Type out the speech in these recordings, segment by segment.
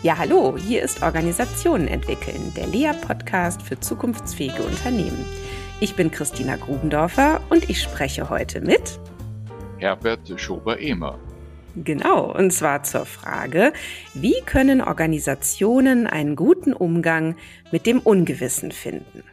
Ja, hallo, hier ist Organisationen entwickeln, der Lea-Podcast für zukunftsfähige Unternehmen. Ich bin Christina Grubendorfer und ich spreche heute mit Herbert Schober-Emer. Genau, und zwar zur Frage, wie können Organisationen einen guten Umgang mit dem Ungewissen finden?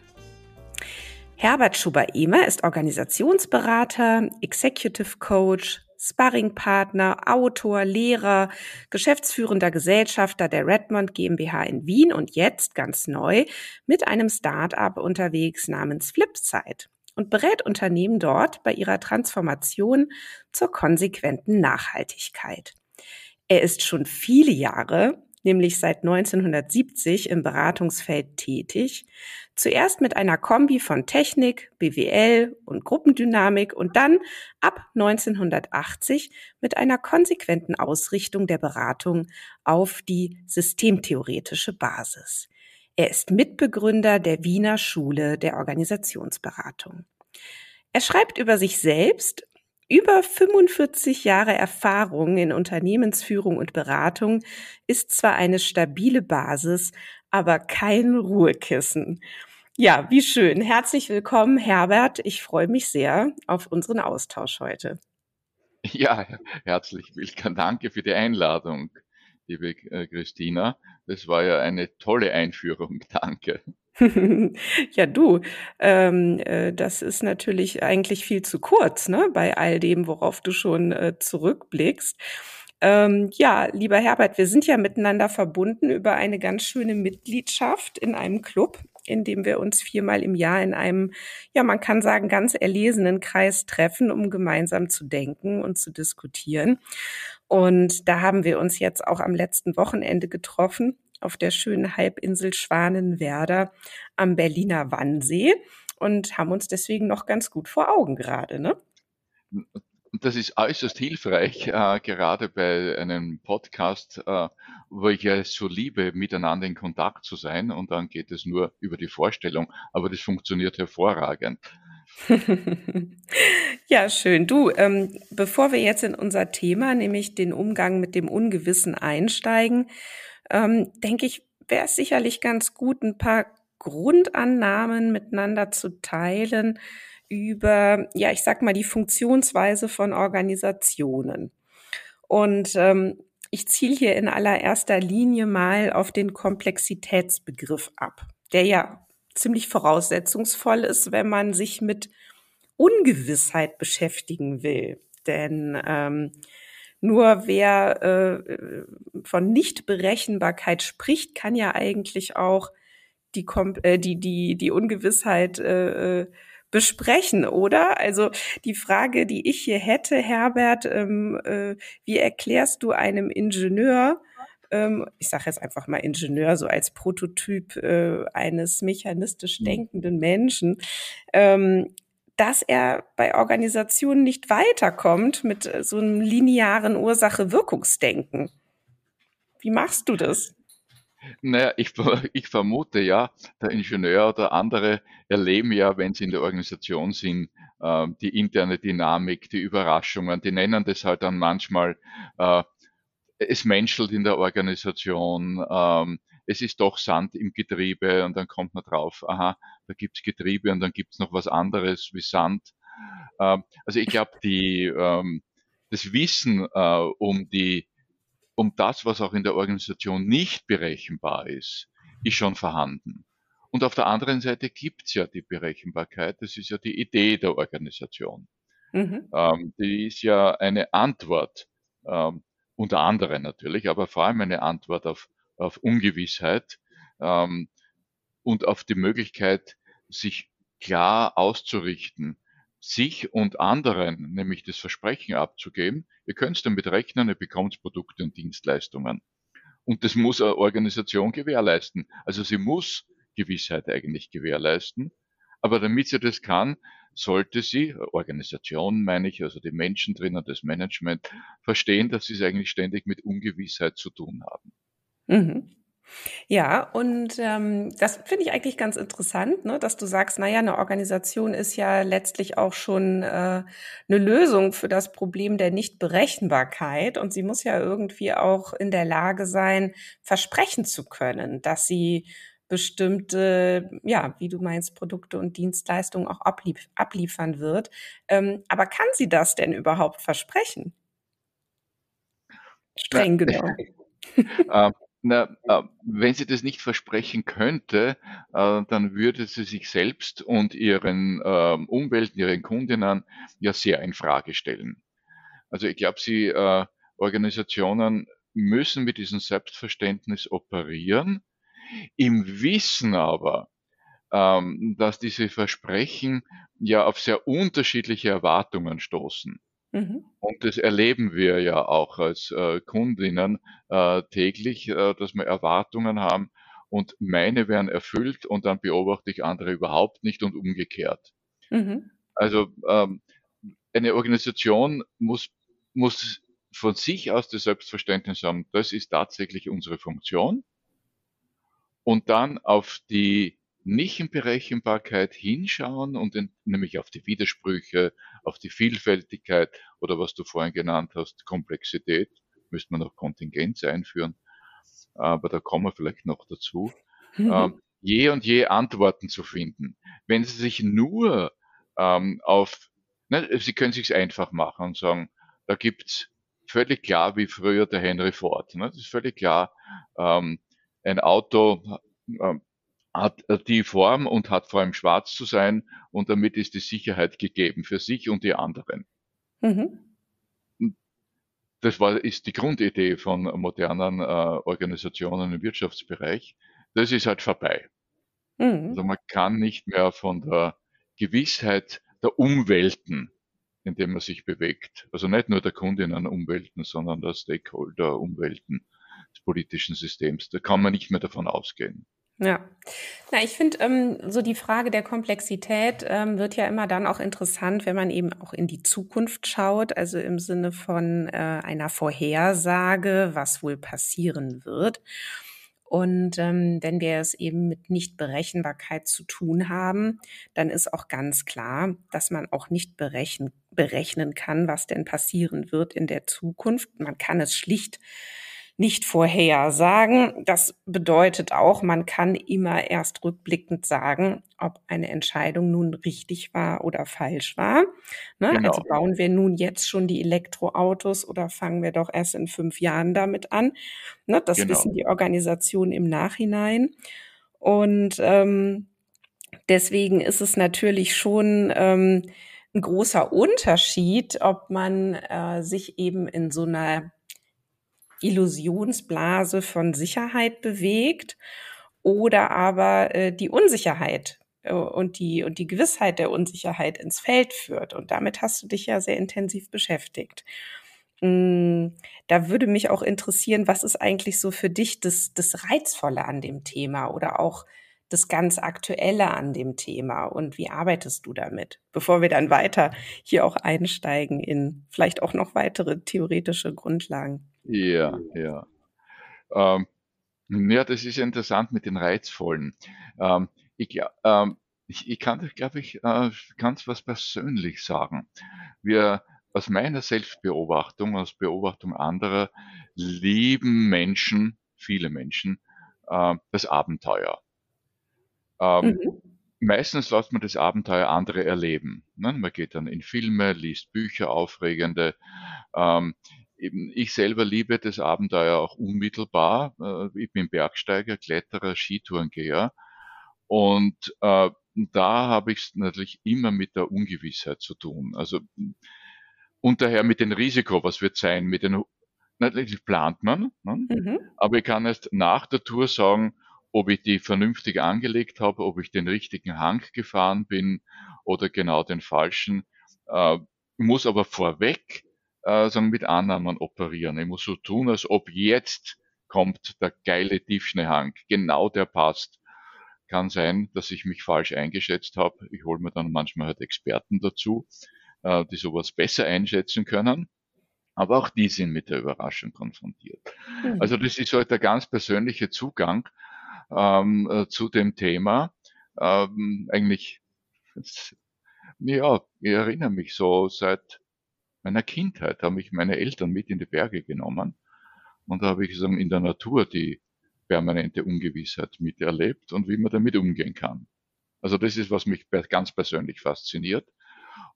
Herbert Schuber-Emer ist Organisationsberater, Executive Coach, Sparringpartner, Autor, Lehrer, geschäftsführender Gesellschafter der Redmond GmbH in Wien und jetzt ganz neu mit einem Start-up unterwegs namens Flipside und berät Unternehmen dort bei ihrer Transformation zur konsequenten Nachhaltigkeit. Er ist schon viele Jahre nämlich seit 1970 im Beratungsfeld tätig. Zuerst mit einer Kombi von Technik, BWL und Gruppendynamik und dann ab 1980 mit einer konsequenten Ausrichtung der Beratung auf die systemtheoretische Basis. Er ist Mitbegründer der Wiener Schule der Organisationsberatung. Er schreibt über sich selbst über 45 Jahre Erfahrung in Unternehmensführung und Beratung ist zwar eine stabile Basis, aber kein Ruhekissen. Ja, wie schön. Herzlich willkommen, Herbert. Ich freue mich sehr auf unseren Austausch heute. Ja, herzlich willkommen. Danke für die Einladung, liebe äh, Christina. Das war ja eine tolle Einführung. Danke. ja, du, ähm, äh, das ist natürlich eigentlich viel zu kurz, ne, bei all dem, worauf du schon äh, zurückblickst. Ähm, ja, lieber Herbert, wir sind ja miteinander verbunden über eine ganz schöne Mitgliedschaft in einem Club, in dem wir uns viermal im Jahr in einem, ja, man kann sagen, ganz erlesenen Kreis treffen, um gemeinsam zu denken und zu diskutieren. Und da haben wir uns jetzt auch am letzten Wochenende getroffen auf der schönen Halbinsel Schwanenwerder am Berliner Wannsee und haben uns deswegen noch ganz gut vor Augen gerade, ne? Das ist äußerst hilfreich, äh, gerade bei einem Podcast, äh, wo ich ja so liebe, miteinander in Kontakt zu sein und dann geht es nur über die Vorstellung, aber das funktioniert hervorragend. ja, schön. Du, ähm, bevor wir jetzt in unser Thema, nämlich den Umgang mit dem Ungewissen einsteigen, ähm, denke ich, wäre es sicherlich ganz gut, ein paar Grundannahmen miteinander zu teilen über, ja, ich sag mal, die Funktionsweise von Organisationen. Und ähm, ich ziele hier in allererster Linie mal auf den Komplexitätsbegriff ab, der ja ziemlich voraussetzungsvoll ist, wenn man sich mit Ungewissheit beschäftigen will. Denn ähm, nur wer äh, von Nichtberechenbarkeit spricht, kann ja eigentlich auch die, Kom äh, die, die, die Ungewissheit äh, äh, besprechen, oder? Also die Frage, die ich hier hätte, Herbert, ähm, äh, wie erklärst du einem Ingenieur, ähm, ich sage jetzt einfach mal Ingenieur, so als Prototyp äh, eines mechanistisch mhm. denkenden Menschen, ähm, dass er bei Organisationen nicht weiterkommt mit äh, so einem linearen Ursache-Wirkungsdenken. Wie machst du das? Naja, ich, ich vermute ja, der Ingenieur oder andere erleben ja, wenn sie in der Organisation sind, ähm, die interne Dynamik, die Überraschungen. Die nennen das halt dann manchmal, äh, es menschelt in der Organisation, ähm, es ist doch Sand im Getriebe und dann kommt man drauf, aha, da gibt's Getriebe und dann gibt's noch was anderes wie Sand. Ähm, also ich glaube, die ähm, das Wissen äh, um die um das, was auch in der Organisation nicht berechenbar ist, ist schon vorhanden. Und auf der anderen Seite gibt's ja die Berechenbarkeit, das ist ja die Idee der Organisation. Mhm. Ähm, die ist ja eine Antwort, ähm, unter anderem natürlich, aber vor allem eine Antwort auf auf Ungewissheit ähm, und auf die Möglichkeit, sich klar auszurichten, sich und anderen, nämlich das Versprechen abzugeben, ihr könnt damit rechnen, ihr bekommt Produkte und Dienstleistungen. Und das muss eine Organisation gewährleisten. Also sie muss Gewissheit eigentlich gewährleisten. Aber damit sie das kann, sollte sie, Organisation meine ich, also die Menschen drinnen, das Management, verstehen, dass sie es eigentlich ständig mit Ungewissheit zu tun haben. Mhm. Ja, und ähm, das finde ich eigentlich ganz interessant, ne, dass du sagst, naja, eine Organisation ist ja letztlich auch schon äh, eine Lösung für das Problem der Nichtberechenbarkeit und sie muss ja irgendwie auch in der Lage sein, versprechen zu können, dass sie bestimmte, ja, wie du meinst, Produkte und Dienstleistungen auch ablief abliefern wird. Ähm, aber kann sie das denn überhaupt versprechen? Streng genommen. ähm, na, äh, wenn sie das nicht versprechen könnte, äh, dann würde sie sich selbst und ihren äh, Umwelten, ihren Kundinnen ja sehr in Frage stellen. Also ich glaube, sie äh, Organisationen müssen mit diesem Selbstverständnis operieren, im Wissen aber, ähm, dass diese Versprechen ja auf sehr unterschiedliche Erwartungen stoßen. Mhm. Und das erleben wir ja auch als äh, Kundinnen äh, täglich, äh, dass wir Erwartungen haben und meine werden erfüllt und dann beobachte ich andere überhaupt nicht und umgekehrt. Mhm. Also ähm, eine Organisation muss, muss von sich aus das Selbstverständnis haben, das ist tatsächlich unsere Funktion und dann auf die Nichtberechenbarkeit hinschauen und in, nämlich auf die Widersprüche, auf die Vielfältigkeit oder was du vorhin genannt hast, Komplexität, müsste man noch Kontingenz einführen, aber da kommen wir vielleicht noch dazu, mhm. ähm, je und je Antworten zu finden. Wenn Sie sich nur ähm, auf, ne, Sie können sich einfach machen und sagen, da gibt's völlig klar, wie früher der Henry Ford. Ne? Das ist völlig klar, ähm, ein Auto ähm, hat die Form und hat vor allem schwarz zu sein und damit ist die Sicherheit gegeben für sich und die anderen. Mhm. Das war, ist die Grundidee von modernen äh, Organisationen im Wirtschaftsbereich. Das ist halt vorbei. Mhm. Also man kann nicht mehr von der Gewissheit der Umwelten, in denen man sich bewegt, also nicht nur der Kundinnen Umwelten, sondern der Stakeholder Umwelten des politischen Systems, da kann man nicht mehr davon ausgehen. Ja, na, ich finde, ähm, so die Frage der Komplexität ähm, wird ja immer dann auch interessant, wenn man eben auch in die Zukunft schaut, also im Sinne von äh, einer Vorhersage, was wohl passieren wird. Und ähm, wenn wir es eben mit Nichtberechenbarkeit zu tun haben, dann ist auch ganz klar, dass man auch nicht berechen, berechnen kann, was denn passieren wird in der Zukunft. Man kann es schlicht nicht vorhersagen. Das bedeutet auch, man kann immer erst rückblickend sagen, ob eine Entscheidung nun richtig war oder falsch war. Ne? Genau. Also bauen wir nun jetzt schon die Elektroautos oder fangen wir doch erst in fünf Jahren damit an. Ne? Das genau. wissen die Organisationen im Nachhinein. Und ähm, deswegen ist es natürlich schon ähm, ein großer Unterschied, ob man äh, sich eben in so einer Illusionsblase von Sicherheit bewegt oder aber äh, die Unsicherheit äh, und die und die Gewissheit der Unsicherheit ins Feld führt. Und damit hast du dich ja sehr intensiv beschäftigt. Mm, da würde mich auch interessieren, was ist eigentlich so für dich das, das Reizvolle an dem Thema oder auch das ganz Aktuelle an dem Thema und wie arbeitest du damit, bevor wir dann weiter hier auch einsteigen in vielleicht auch noch weitere theoretische Grundlagen? Ja, ja. Ähm, ja, das ist interessant mit den Reizvollen. Ähm, ich, ähm, ich, ich kann, glaube ich, äh, ganz was persönlich sagen. Wir, aus meiner Selbstbeobachtung, aus Beobachtung anderer, lieben Menschen, viele Menschen, äh, das Abenteuer. Ähm, mhm. Meistens lässt man das Abenteuer andere erleben. Ne? Man geht dann in Filme, liest Bücher, aufregende. Ähm, eben, ich selber liebe das Abenteuer auch unmittelbar. Äh, ich bin Bergsteiger, Kletterer, Skitourengeher. Und äh, da habe ich es natürlich immer mit der Ungewissheit zu tun. Also und daher mit dem Risiko, was wird sein, mit den natürlich plant man, ne? mhm. aber ich kann erst nach der Tour sagen, ob ich die vernünftig angelegt habe, ob ich den richtigen Hang gefahren bin oder genau den falschen. Äh, muss aber vorweg äh, sagen, mit Annahmen operieren. Ich muss so tun, als ob jetzt kommt der geile Tiefschneehang, genau der passt. Kann sein, dass ich mich falsch eingeschätzt habe. Ich hole mir dann manchmal halt Experten dazu, äh, die sowas besser einschätzen können. Aber auch die sind mit der Überraschung konfrontiert. Mhm. Also das ist halt der ganz persönliche Zugang ähm, äh, zu dem Thema. Ähm, eigentlich, ja, ich erinnere mich so seit meiner Kindheit, haben mich meine Eltern mit in die Berge genommen. Und da habe ich sagen, in der Natur die permanente Ungewissheit miterlebt und wie man damit umgehen kann. Also das ist, was mich ganz persönlich fasziniert.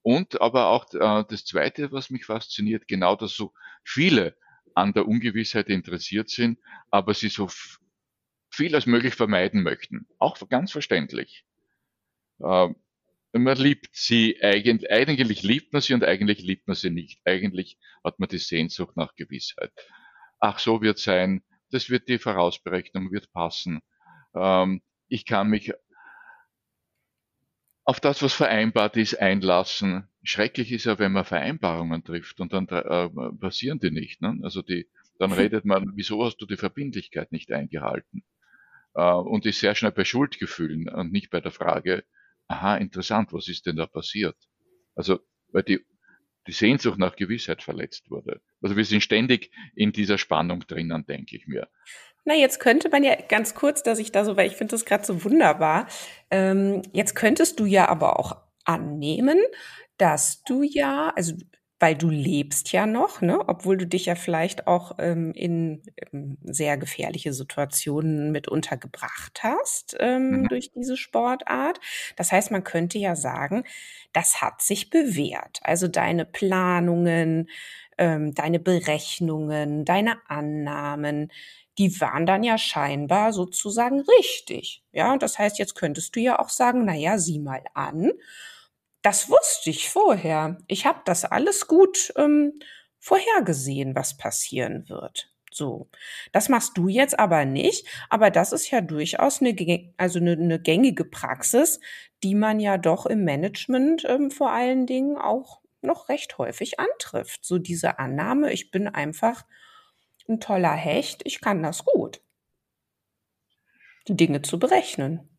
Und aber auch äh, das Zweite, was mich fasziniert, genau, dass so viele an der Ungewissheit interessiert sind, aber sie so viel als möglich vermeiden möchten. Auch ganz verständlich. Äh, man liebt sie eigentlich, eigentlich liebt man sie und eigentlich liebt man sie nicht. Eigentlich hat man die Sehnsucht nach Gewissheit. Ach, so wird sein, das wird die Vorausberechnung wird passen. Ähm, ich kann mich auf das, was vereinbart ist, einlassen. Schrecklich ist ja, wenn man Vereinbarungen trifft und dann äh, passieren die nicht. Ne? Also die, dann redet man, wieso hast du die Verbindlichkeit nicht eingehalten? Äh, und ist sehr schnell bei Schuldgefühlen und nicht bei der Frage, aha, interessant, was ist denn da passiert? Also, weil die, die Sehnsucht nach Gewissheit verletzt wurde. Also wir sind ständig in dieser Spannung drinnen, denke ich mir. Na, jetzt könnte man ja ganz kurz, dass ich da so, weil ich finde das gerade so wunderbar. Ähm, jetzt könntest du ja aber auch annehmen, dass du ja, also weil du lebst ja noch, ne, obwohl du dich ja vielleicht auch ähm, in ähm, sehr gefährliche Situationen mit untergebracht hast ähm, mhm. durch diese Sportart. Das heißt, man könnte ja sagen, das hat sich bewährt. Also deine Planungen, ähm, deine Berechnungen, deine Annahmen, die waren dann ja scheinbar sozusagen richtig. Ja, und das heißt, jetzt könntest du ja auch sagen, na ja, sieh mal an. Das wusste ich vorher. Ich habe das alles gut ähm, vorhergesehen, was passieren wird. So, das machst du jetzt aber nicht, aber das ist ja durchaus eine, also eine, eine gängige Praxis, die man ja doch im Management ähm, vor allen Dingen auch noch recht häufig antrifft. So diese Annahme, ich bin einfach ein toller Hecht, ich kann das gut. Dinge zu berechnen.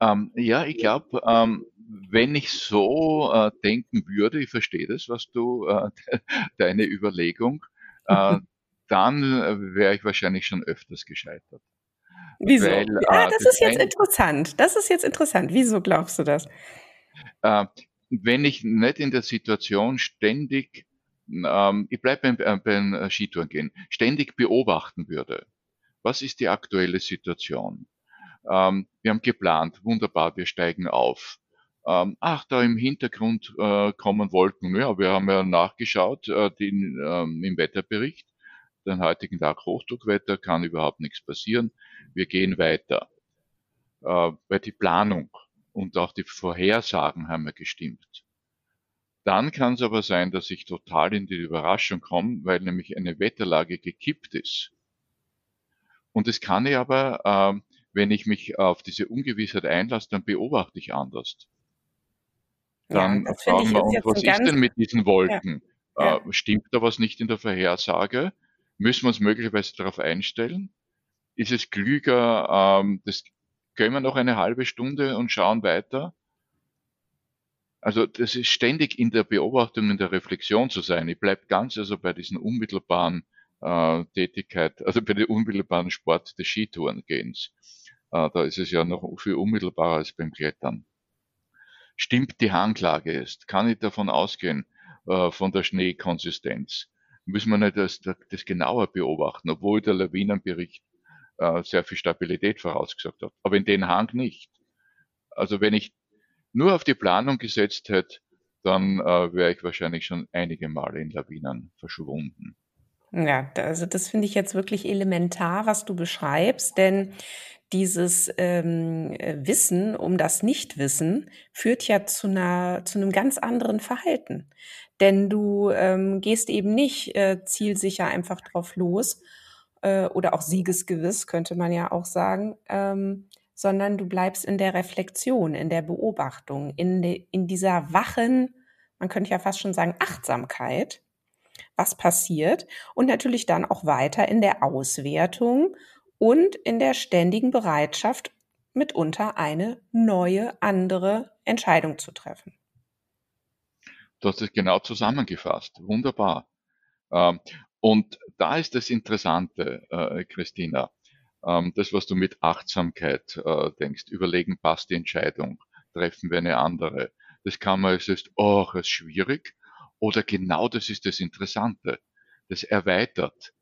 Ähm, ja, ich glaube, ähm, wenn ich so äh, denken würde, ich verstehe das, was du, äh, deine Überlegung, äh, dann äh, wäre ich wahrscheinlich schon öfters gescheitert. Wieso? Weil, ja, äh, das, das ist jetzt interessant. Das ist jetzt interessant. Wieso glaubst du das? Äh, wenn ich nicht in der Situation ständig ähm, ich bleibe beim, beim Skitouren gehen, ständig beobachten würde. Was ist die aktuelle Situation? Ähm, wir haben geplant, wunderbar, wir steigen auf. Ähm, ach, da im Hintergrund äh, kommen Wolken. Ja, wir haben ja nachgeschaut äh, den, ähm, im Wetterbericht. Den heutigen Tag Hochdruckwetter, kann überhaupt nichts passieren. Wir gehen weiter. Äh, weil die Planung und auch die Vorhersagen haben ja gestimmt. Dann kann es aber sein, dass ich total in die Überraschung komme, weil nämlich eine Wetterlage gekippt ist. Und das kann ich aber, äh, wenn ich mich auf diese Ungewissheit einlasse, dann beobachte ich anders. Dann ja, fragen wir uns, was ist denn mit diesen Wolken? Ja. Äh, stimmt da was nicht in der Vorhersage? Müssen wir uns möglicherweise darauf einstellen? Ist es klüger, ähm, das können wir noch eine halbe Stunde und schauen weiter? Also das ist ständig in der Beobachtung, in der Reflexion zu sein. Ich bleibe ganz also bei diesen unmittelbaren äh, Tätigkeit, also bei dem unmittelbaren Sport des Skitourengehens. Äh, da ist es ja noch viel unmittelbarer als beim Klettern. Stimmt die Hanglage ist? Kann ich davon ausgehen, äh, von der Schneekonsistenz? Müssen wir nicht das, das genauer beobachten, obwohl der Lawinenbericht äh, sehr viel Stabilität vorausgesagt hat. Aber in den Hang nicht. Also wenn ich nur auf die Planung gesetzt hätte, dann äh, wäre ich wahrscheinlich schon einige Male in Lawinen verschwunden. Ja, also das finde ich jetzt wirklich elementar, was du beschreibst, denn dieses ähm, Wissen um das Nichtwissen führt ja zu, einer, zu einem ganz anderen Verhalten. Denn du ähm, gehst eben nicht äh, zielsicher einfach drauf los äh, oder auch siegesgewiss, könnte man ja auch sagen, ähm, sondern du bleibst in der Reflexion, in der Beobachtung, in, de, in dieser wachen, man könnte ja fast schon sagen, Achtsamkeit, was passiert und natürlich dann auch weiter in der Auswertung und in der ständigen Bereitschaft, mitunter eine neue, andere Entscheidung zu treffen. Du hast es genau zusammengefasst. Wunderbar. Ähm, und da ist das Interessante, äh, Christina, ähm, das, was du mit Achtsamkeit äh, denkst, überlegen, passt die Entscheidung, treffen wir eine andere. Das kann man, es ist, oh, es ist schwierig, oder genau das ist das Interessante. Das erweitert.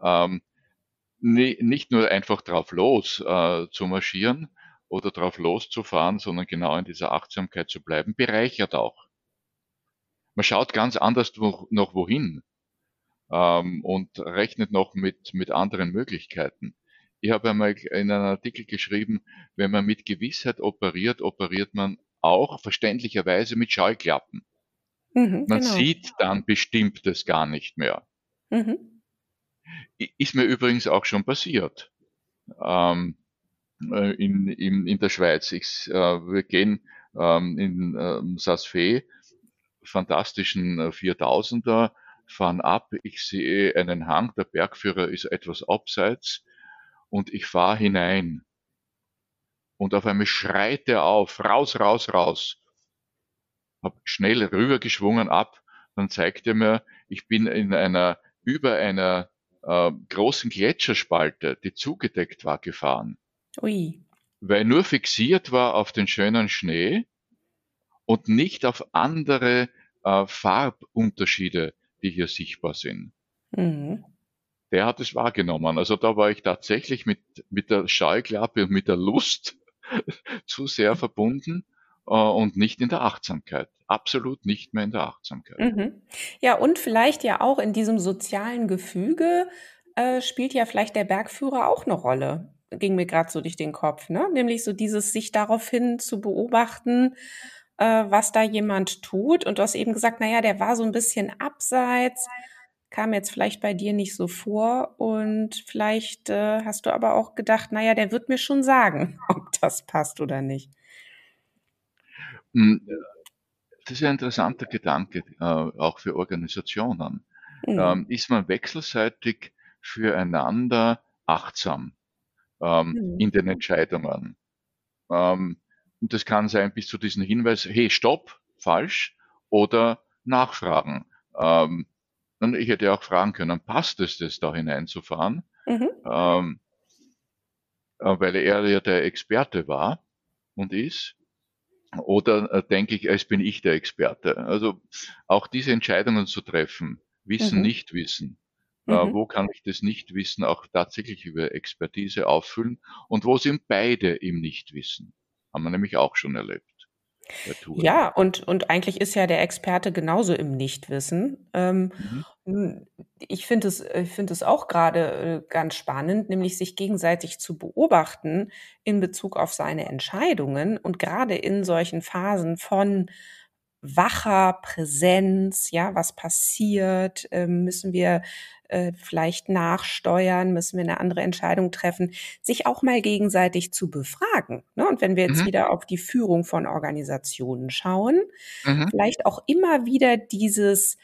Ähm, nicht nur einfach drauf los äh, zu marschieren oder drauf loszufahren, sondern genau in dieser Achtsamkeit zu bleiben, bereichert auch. Man schaut ganz anders noch wohin ähm, und rechnet noch mit, mit anderen Möglichkeiten. Ich habe einmal in einem Artikel geschrieben, wenn man mit Gewissheit operiert, operiert man auch verständlicherweise mit Scheuklappen. Mhm, man genau. sieht dann Bestimmtes gar nicht mehr. Mhm. Ist mir übrigens auch schon passiert. Ähm, äh, in, in, in der Schweiz. Ich, äh, wir gehen ähm, in ähm, Sasfe, fantastischen 4000er, äh, fahren ab. Ich sehe einen Hang, der Bergführer ist etwas abseits und ich fahre hinein. Und auf einmal schreit er auf, raus, raus, raus. Hab schnell rübergeschwungen ab, dann zeigt er mir, ich bin in einer, über einer äh, großen Gletscherspalte, die zugedeckt war, gefahren. Ui. Weil nur fixiert war auf den schönen Schnee und nicht auf andere äh, Farbunterschiede, die hier sichtbar sind. Mhm. Der hat es wahrgenommen. Also da war ich tatsächlich mit, mit der Scheuklappe und mit der Lust zu sehr verbunden und nicht in der Achtsamkeit. Absolut nicht mehr in der Achtsamkeit. Mhm. Ja, und vielleicht ja auch in diesem sozialen Gefüge äh, spielt ja vielleicht der Bergführer auch eine Rolle. Ging mir gerade so durch den Kopf, ne? Nämlich so dieses sich daraufhin zu beobachten, äh, was da jemand tut. Und du hast eben gesagt, naja, der war so ein bisschen abseits, kam jetzt vielleicht bei dir nicht so vor. Und vielleicht äh, hast du aber auch gedacht, naja, der wird mir schon sagen, ob das passt oder nicht. Hm, das ist ein interessanter Gedanke, äh, auch für Organisationen. Mhm. Ähm, ist man wechselseitig füreinander achtsam ähm, mhm. in den Entscheidungen? Ähm, und das kann sein bis zu diesem Hinweis, hey, stopp, falsch, oder nachfragen. Und ich hätte auch fragen können, passt es, das da hineinzufahren? Mhm. Ähm, äh, weil er ja der Experte war und ist. Oder äh, denke ich, als bin ich der Experte. Also auch diese Entscheidungen zu treffen, Wissen, mhm. nicht Wissen. Äh, mhm. Äh, wo kann ich das Nichtwissen auch tatsächlich über Expertise auffüllen? Und wo sind beide im Nichtwissen? Haben wir nämlich auch schon erlebt. Ja, und, und eigentlich ist ja der Experte genauso im Nichtwissen. Ähm, mhm. Ich finde es, ich finde es auch gerade äh, ganz spannend, nämlich sich gegenseitig zu beobachten in Bezug auf seine Entscheidungen und gerade in solchen Phasen von wacher Präsenz, ja, was passiert, ähm, müssen wir äh, vielleicht nachsteuern, müssen wir eine andere Entscheidung treffen, sich auch mal gegenseitig zu befragen. Ne? Und wenn wir jetzt mhm. wieder auf die Führung von Organisationen schauen, mhm. vielleicht auch immer wieder dieses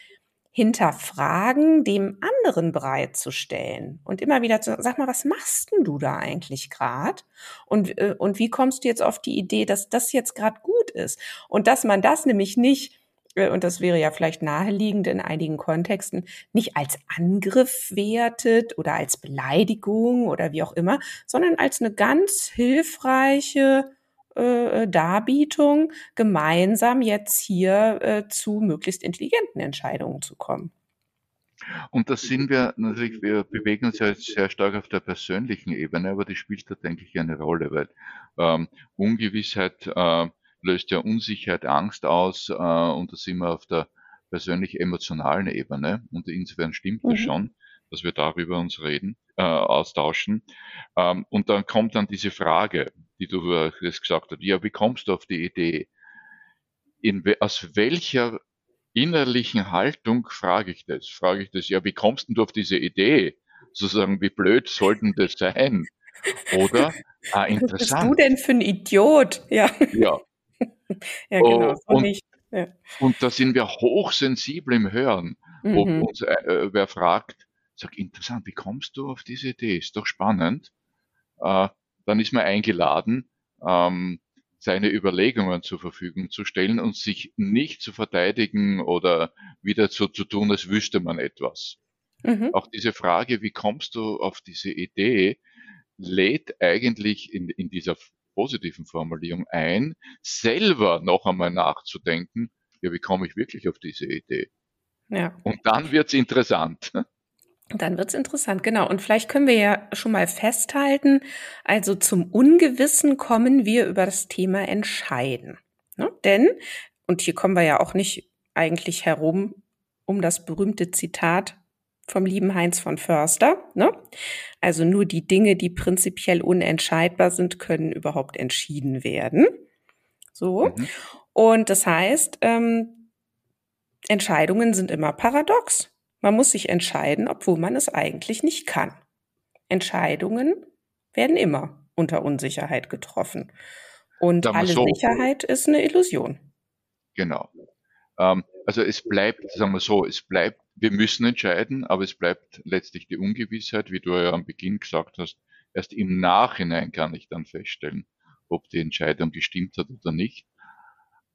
hinterfragen, dem anderen bereitzustellen und immer wieder zu sag mal, was machst denn du da eigentlich gerade? Und, äh, und wie kommst du jetzt auf die Idee, dass das jetzt gerade gut ist? Und dass man das nämlich nicht äh, und das wäre ja vielleicht naheliegend in einigen Kontexten, nicht als Angriff wertet oder als Beleidigung oder wie auch immer, sondern als eine ganz hilfreiche äh, Darbietung, gemeinsam jetzt hier äh, zu möglichst intelligenten Entscheidungen zu kommen. Und das sind wir natürlich, wir bewegen uns ja jetzt sehr stark auf der persönlichen Ebene, aber die spielt da, denke ich, eine Rolle, weil ähm, Ungewissheit äh, löst ja Unsicherheit, Angst aus äh, und da sind wir auf der persönlich-emotionalen Ebene und insofern stimmt mhm. das schon, dass wir darüber uns reden, äh, austauschen. Ähm, und dann kommt dann diese Frage, die du jetzt gesagt hast, ja, wie kommst du auf die Idee? In, aus welcher innerlichen Haltung frage ich das? Frage ich das, ja, wie kommst du auf diese Idee? Sozusagen, wie blöd sollten das sein? Oder, ah, interessant. Was bist du denn für ein Idiot? Ja. Ja, ja, genau, so und, nicht. Ja. Und da sind wir hochsensibel im Hören. Mhm. Ob uns äh, wer fragt, sag interessant, wie kommst du auf diese Idee? Ist doch spannend. Äh, dann ist man eingeladen, ähm, seine Überlegungen zur Verfügung zu stellen und sich nicht zu verteidigen oder wieder so zu tun, als wüsste man etwas. Mhm. Auch diese Frage, wie kommst du auf diese Idee, lädt eigentlich in, in dieser positiven Formulierung ein, selber noch einmal nachzudenken, ja, wie komme ich wirklich auf diese Idee? Ja. Und dann wird's interessant. Dann wird's interessant, genau. Und vielleicht können wir ja schon mal festhalten, also zum Ungewissen kommen wir über das Thema entscheiden. Ne? Denn, und hier kommen wir ja auch nicht eigentlich herum um das berühmte Zitat vom lieben Heinz von Förster. Ne? Also nur die Dinge, die prinzipiell unentscheidbar sind, können überhaupt entschieden werden. So. Mhm. Und das heißt, ähm, Entscheidungen sind immer paradox. Man muss sich entscheiden, obwohl man es eigentlich nicht kann. Entscheidungen werden immer unter Unsicherheit getroffen. Und alle so. Sicherheit ist eine Illusion. Genau. Ähm, also es bleibt, sagen wir so, es bleibt, wir müssen entscheiden, aber es bleibt letztlich die Ungewissheit, wie du ja am Beginn gesagt hast. Erst im Nachhinein kann ich dann feststellen, ob die Entscheidung gestimmt hat oder nicht.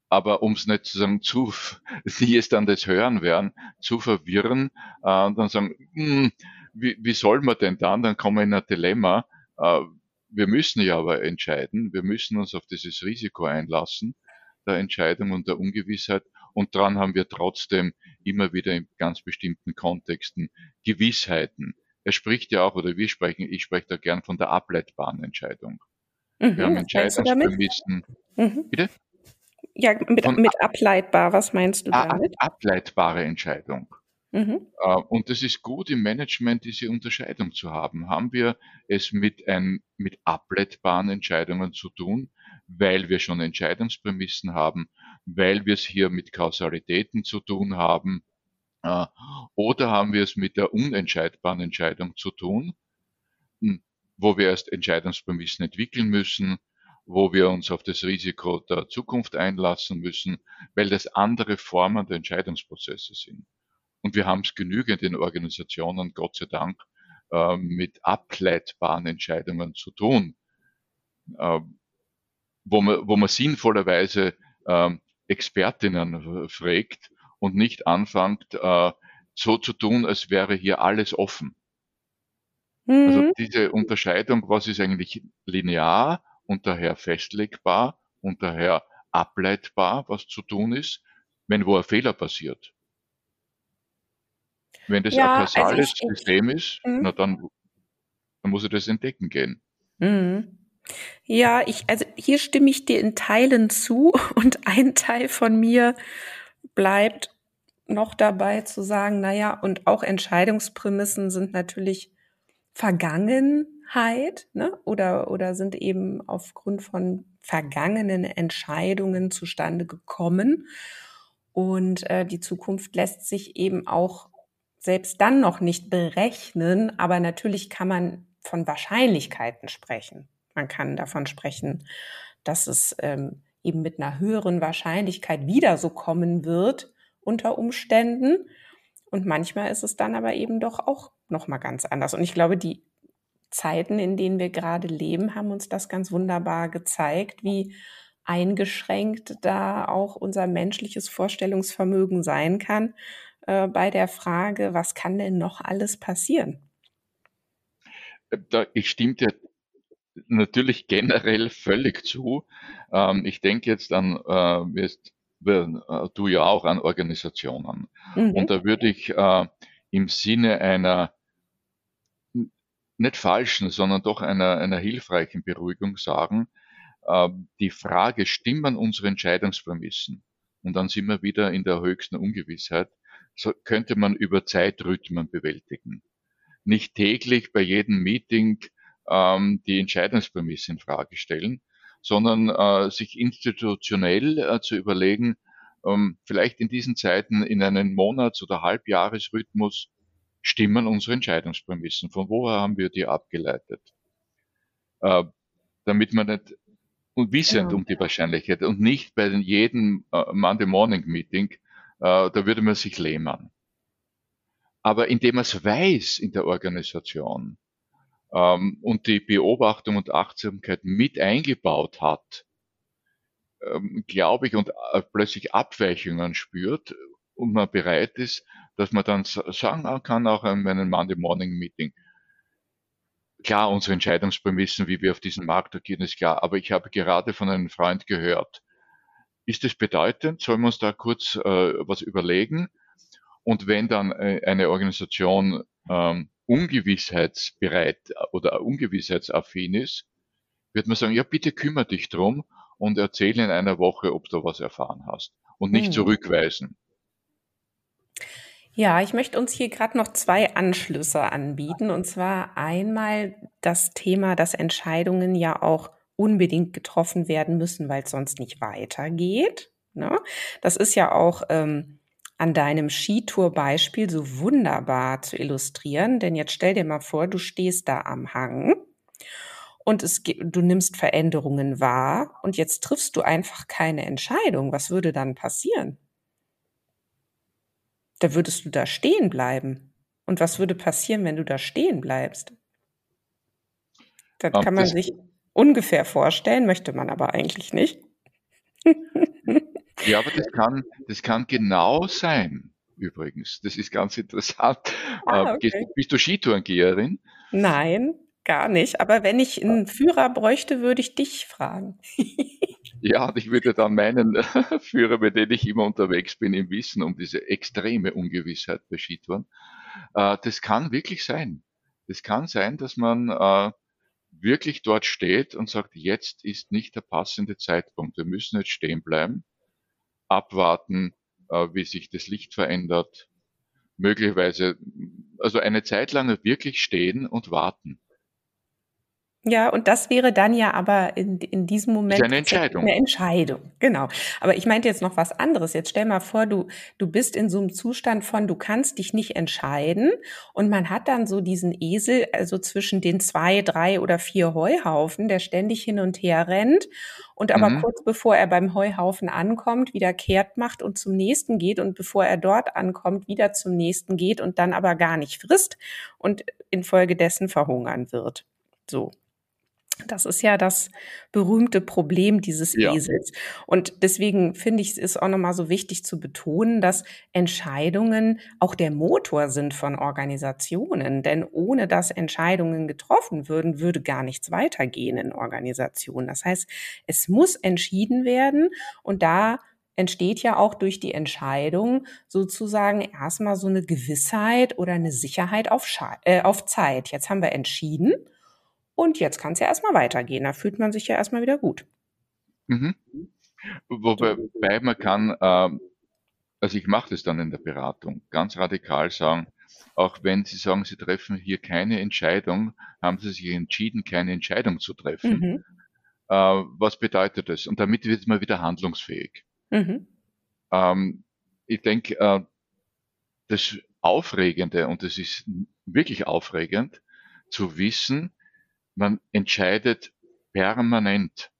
Aber um es nicht zu sagen, zu, sie es dann das hören werden, zu verwirren, äh, und dann sagen, hm, wie, wie soll man denn dann? Dann kommen wir in ein Dilemma. Äh, wir müssen ja aber entscheiden. Wir müssen uns auf dieses Risiko einlassen, der Entscheidung und der Ungewissheit. Und daran haben wir trotzdem immer wieder in ganz bestimmten Kontexten Gewissheiten. Er spricht ja auch, oder wir sprechen, ich spreche da gern von der ableitbaren Entscheidung. Mhm, wir haben Entscheidungsprämissen. Mhm. Bitte? Ja, mit, mit ableitbar, was meinst du damit? Ableitbare Entscheidung. Mhm. Äh, und es ist gut im Management, diese Unterscheidung zu haben. Haben wir es mit, ein, mit ableitbaren Entscheidungen zu tun, weil wir schon Entscheidungsprämissen haben, weil wir es hier mit Kausalitäten zu tun haben, äh, oder haben wir es mit der unentscheidbaren Entscheidung zu tun, hm, wo wir erst Entscheidungsprämissen entwickeln müssen, wo wir uns auf das Risiko der Zukunft einlassen müssen, weil das andere Formen der Entscheidungsprozesse sind. Und wir haben es genügend in Organisationen, Gott sei Dank, äh, mit ableitbaren Entscheidungen zu tun. Äh, wo man, wo man sinnvollerweise ähm, Expertinnen fragt und nicht anfängt, äh, so zu tun, als wäre hier alles offen. Also mhm. Also diese Unterscheidung, was ist eigentlich linear und daher festlegbar und daher ableitbar, was zu tun ist, wenn wo ein Fehler passiert. Wenn das ja, ein kausales also System ist, mhm. na dann, dann muss ich das entdecken gehen. Mhm. Ja, ich, also hier stimme ich dir in Teilen zu und ein Teil von mir bleibt noch dabei zu sagen, naja, und auch Entscheidungsprämissen sind natürlich Vergangenheit, ne? Oder, oder sind eben aufgrund von vergangenen Entscheidungen zustande gekommen. Und äh, die Zukunft lässt sich eben auch selbst dann noch nicht berechnen, aber natürlich kann man von Wahrscheinlichkeiten sprechen. Man kann davon sprechen, dass es ähm, eben mit einer höheren Wahrscheinlichkeit wieder so kommen wird unter Umständen. Und manchmal ist es dann aber eben doch auch noch mal ganz anders. Und ich glaube, die Zeiten, in denen wir gerade leben, haben uns das ganz wunderbar gezeigt, wie eingeschränkt da auch unser menschliches Vorstellungsvermögen sein kann äh, bei der Frage, was kann denn noch alles passieren? Da, ich stimme dir natürlich generell völlig zu. Ähm, ich denke jetzt an, äh, wirst, äh, du ja auch an Organisationen. Mhm. Und da würde ich äh, im Sinne einer nicht falschen, sondern doch einer, einer hilfreichen Beruhigung sagen, äh, die Frage, stimmen unsere Entscheidungsprämissen? Und dann sind wir wieder in der höchsten Ungewissheit. So könnte man über Zeitrhythmen bewältigen. Nicht täglich bei jedem Meeting ähm, die Entscheidungsprämisse in Frage stellen, sondern äh, sich institutionell äh, zu überlegen, ähm, vielleicht in diesen Zeiten in einen Monats- oder Halbjahresrhythmus stimmen unsere Entscheidungsprämissen. Von woher haben wir die abgeleitet? Äh, damit man nicht und wissend ja. um die Wahrscheinlichkeit und nicht bei jedem äh, Monday Morning Meeting, äh, da würde man sich lähmen. Aber indem man es weiß in der Organisation, ähm, und die Beobachtung und Achtsamkeit mit eingebaut hat, ähm, glaube ich, und äh, plötzlich Abweichungen spürt und man bereit ist, dass man dann sagen kann, auch in meinem Monday Morning Meeting, klar, unsere Entscheidungsprämissen, wie wir auf diesen Markt agieren, ist klar, aber ich habe gerade von einem Freund gehört, ist das bedeutend? Sollen wir uns da kurz äh, was überlegen? Und wenn dann äh, eine Organisation ähm, ungewissheitsbereit oder ungewissheitsaffin ist, wird man sagen, ja, bitte kümmere dich drum und erzähle in einer Woche, ob du was erfahren hast und nicht hm. zurückweisen. Ja, ich möchte uns hier gerade noch zwei Anschlüsse anbieten. Und zwar einmal das Thema, dass Entscheidungen ja auch unbedingt getroffen werden müssen, weil es sonst nicht weitergeht. Ne? Das ist ja auch ähm, an deinem Skitour-Beispiel so wunderbar zu illustrieren. Denn jetzt stell dir mal vor, du stehst da am Hang und es, du nimmst Veränderungen wahr und jetzt triffst du einfach keine Entscheidung. Was würde dann passieren? Da würdest du da stehen bleiben. Und was würde passieren, wenn du da stehen bleibst? Das kann man sich ungefähr vorstellen, möchte man aber eigentlich nicht. ja, aber das kann, das kann genau sein, übrigens. Das ist ganz interessant. Ah, okay. Bist du Skitourengeherin? Nein, gar nicht. Aber wenn ich einen Führer bräuchte, würde ich dich fragen. Ja, ich würde dann meinen Führer, mit dem ich immer unterwegs bin, im Wissen um diese extreme Ungewissheit bei Skitouren. Äh, das kann wirklich sein. Das kann sein, dass man äh, wirklich dort steht und sagt, jetzt ist nicht der passende Zeitpunkt. Wir müssen jetzt stehen bleiben, abwarten, äh, wie sich das Licht verändert, möglicherweise, also eine Zeit lang wirklich stehen und warten. Ja, und das wäre dann ja aber in, in diesem Moment eine Entscheidung. Eine Entscheidung, genau. Aber ich meinte jetzt noch was anderes. Jetzt stell mal vor, du, du bist in so einem Zustand von, du kannst dich nicht entscheiden und man hat dann so diesen Esel, also zwischen den zwei, drei oder vier Heuhaufen, der ständig hin und her rennt und aber mhm. kurz bevor er beim Heuhaufen ankommt, wieder kehrt macht und zum nächsten geht und bevor er dort ankommt, wieder zum nächsten geht und dann aber gar nicht frisst und infolgedessen verhungern wird. So. Das ist ja das berühmte Problem dieses ja. Esels. Und deswegen finde ich, es ist auch nochmal so wichtig zu betonen, dass Entscheidungen auch der Motor sind von Organisationen. Denn ohne dass Entscheidungen getroffen würden, würde gar nichts weitergehen in Organisationen. Das heißt, es muss entschieden werden und da entsteht ja auch durch die Entscheidung sozusagen erstmal so eine Gewissheit oder eine Sicherheit auf, Sche äh, auf Zeit. Jetzt haben wir entschieden und jetzt kann es ja erstmal weitergehen. Da fühlt man sich ja erstmal wieder gut. Mhm. Wobei man kann, äh, also ich mache das dann in der Beratung, ganz radikal sagen, auch wenn Sie sagen, Sie treffen hier keine Entscheidung, haben Sie sich entschieden, keine Entscheidung zu treffen. Mhm. Äh, was bedeutet das? Und damit wird man wieder handlungsfähig. Mhm. Ähm, ich denke, äh, das Aufregende, und das ist wirklich aufregend, zu wissen, man entscheidet permanent.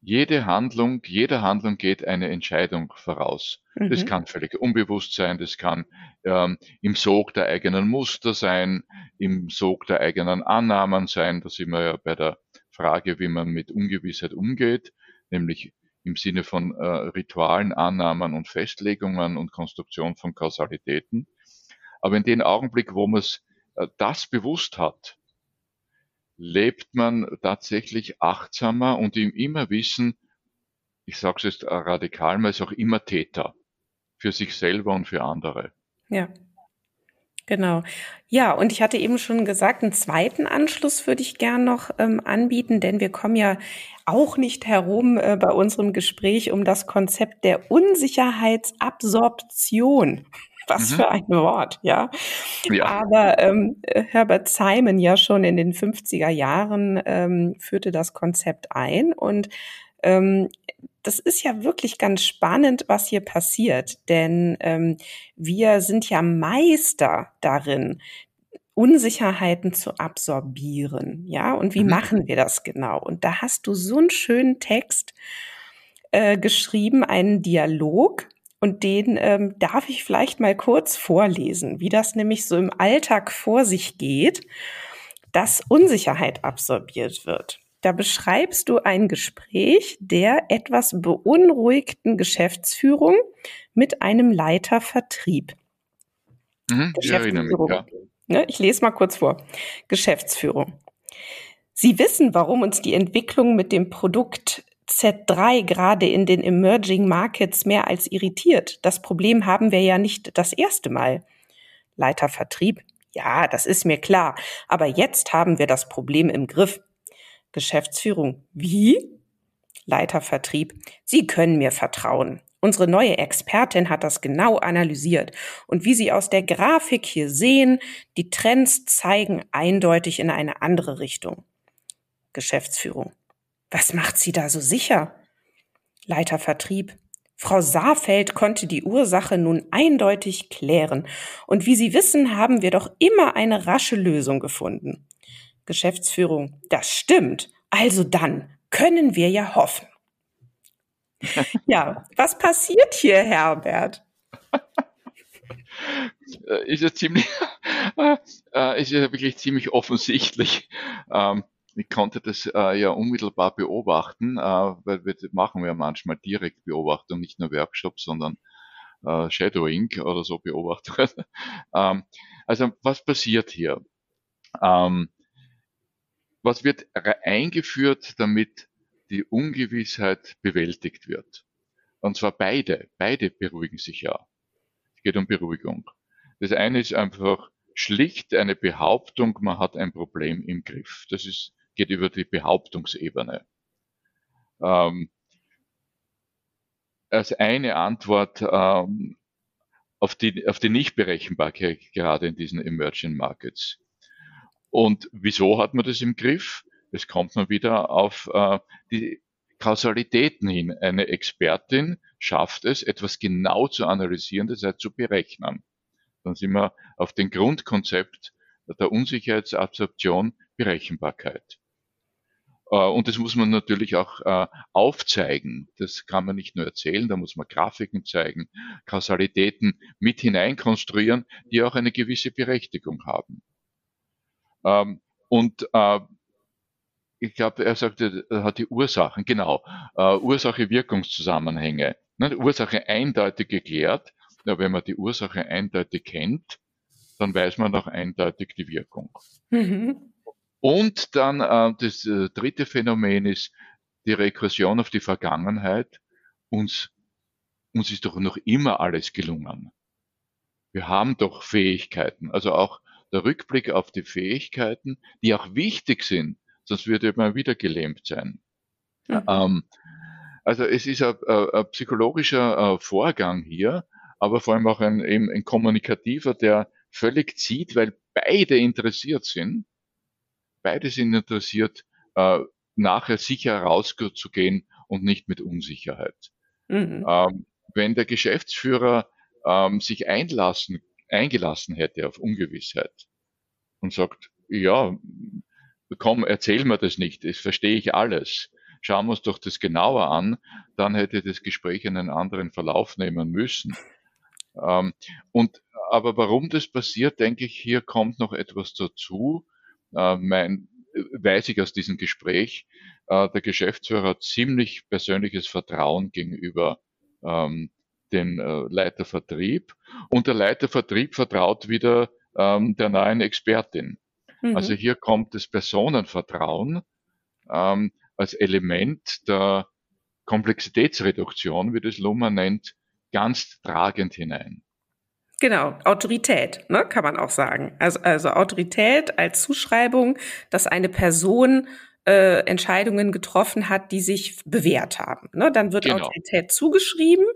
Jede Handlung, jeder Handlung geht eine Entscheidung voraus. Mhm. Das kann völlig unbewusst sein, das kann ähm, im Sog der eigenen Muster sein, im Sog der eigenen Annahmen sein. Da sind wir ja bei der Frage, wie man mit Ungewissheit umgeht, nämlich im Sinne von äh, Ritualen, Annahmen und Festlegungen und Konstruktion von Kausalitäten. Aber in dem Augenblick, wo man äh, das bewusst hat, lebt man tatsächlich achtsamer und im immer Wissen, ich sage es jetzt radikal, man ist auch immer Täter für sich selber und für andere. Ja. Genau. Ja, und ich hatte eben schon gesagt, einen zweiten Anschluss würde ich gern noch ähm, anbieten, denn wir kommen ja auch nicht herum äh, bei unserem Gespräch um das Konzept der Unsicherheitsabsorption. Was mhm. für ein Wort, ja. ja. Aber ähm, Herbert Simon ja schon in den 50er Jahren ähm, führte das Konzept ein und ähm, das ist ja wirklich ganz spannend, was hier passiert, denn ähm, wir sind ja Meister darin, Unsicherheiten zu absorbieren, ja. Und wie mhm. machen wir das genau? Und da hast du so einen schönen Text äh, geschrieben, einen Dialog und den ähm, darf ich vielleicht mal kurz vorlesen, wie das nämlich so im Alltag vor sich geht, dass Unsicherheit absorbiert wird. Da beschreibst du ein Gespräch der etwas beunruhigten Geschäftsführung mit einem Leiter Vertrieb. Mhm, Geschäftsführung. Ja. Ich lese mal kurz vor. Geschäftsführung. Sie wissen, warum uns die Entwicklung mit dem Produkt Z3 gerade in den Emerging Markets mehr als irritiert. Das Problem haben wir ja nicht das erste Mal. Leiter Vertrieb. Ja, das ist mir klar. Aber jetzt haben wir das Problem im Griff. Geschäftsführung. Wie? Leiter Vertrieb. Sie können mir vertrauen. Unsere neue Expertin hat das genau analysiert. Und wie Sie aus der Grafik hier sehen, die Trends zeigen eindeutig in eine andere Richtung. Geschäftsführung. Was macht Sie da so sicher? Leiter Vertrieb. Frau Saarfeld konnte die Ursache nun eindeutig klären. Und wie Sie wissen, haben wir doch immer eine rasche Lösung gefunden. Geschäftsführung. Das stimmt. Also dann können wir ja hoffen. ja, was passiert hier, Herbert? ist ja ziemlich, äh, ist ja wirklich ziemlich offensichtlich. Ähm, ich konnte das äh, ja unmittelbar beobachten, äh, weil wir machen wir manchmal direkt Beobachtung, nicht nur Workshops, sondern äh, Shadowing oder so Beobachtungen. ähm, also was passiert hier? Ähm, was wird eingeführt, damit die Ungewissheit bewältigt wird? Und zwar beide, beide beruhigen sich ja. Es geht um Beruhigung. Das eine ist einfach schlicht eine Behauptung, man hat ein Problem im Griff. Das ist geht über die Behauptungsebene. Ähm, als eine Antwort ähm, auf die, auf die Nichtberechenbarkeit gerade in diesen Emerging Markets. Und wieso hat man das im Griff? Es kommt man wieder auf äh, die Kausalitäten hin. Eine Expertin schafft es, etwas genau zu analysieren, das heißt zu berechnen. Dann sind wir auf dem Grundkonzept der Unsicherheitsabsorption Berechenbarkeit. Äh, und das muss man natürlich auch äh, aufzeigen. Das kann man nicht nur erzählen, da muss man Grafiken zeigen, Kausalitäten mit hineinkonstruieren, die auch eine gewisse Berechtigung haben. Ähm, und äh, ich glaube, er sagte, er hat die Ursachen, genau, Ursache-Wirkungszusammenhänge. Ne, Ursache eindeutig geklärt. Wenn man die Ursache eindeutig kennt, dann weiß man auch eindeutig die Wirkung. Mhm. Und dann äh, das äh, dritte Phänomen ist die Rekursion auf die Vergangenheit. Uns, uns ist doch noch immer alles gelungen. Wir haben doch Fähigkeiten, also auch der Rückblick auf die Fähigkeiten, die auch wichtig sind, sonst würde man wieder gelähmt sein. Mhm. Ähm, also es ist ein, ein, psychologischer äh, Vorgang hier, aber vor allem auch ein, eben ein kommunikativer, der völlig zieht, weil beide interessiert sind beide sind interessiert, äh, nachher sicher rauszugehen und nicht mit Unsicherheit. Mhm. Ähm, wenn der Geschäftsführer ähm, sich einlassen, eingelassen hätte auf Ungewissheit und sagt, ja, komm, erzähl mir das nicht, das verstehe ich alles. Schauen wir uns doch das genauer an, dann hätte das Gespräch einen anderen Verlauf nehmen müssen. Ähm, und aber warum das passiert, denke ich, hier kommt noch etwas dazu, äh, mein, weiß ich aus diesem Gespräch, äh, der Geschäftsführer hat ziemlich persönliches Vertrauen gegenüber ähm, dem äh, Leiter Vertrieb und der Leiter Vertrieb vertraut wieder ähm, der neuen Expertin. Mhm. Also hier kommt das Personenvertrauen ähm, als Element der Komplexitätsreduktion, wie das Lummer nennt, ganz tragend hinein. Genau, Autorität, ne, kann man auch sagen. Also, also Autorität als Zuschreibung, dass eine Person äh, Entscheidungen getroffen hat, die sich bewährt haben. Ne? Dann wird genau. Autorität zugeschrieben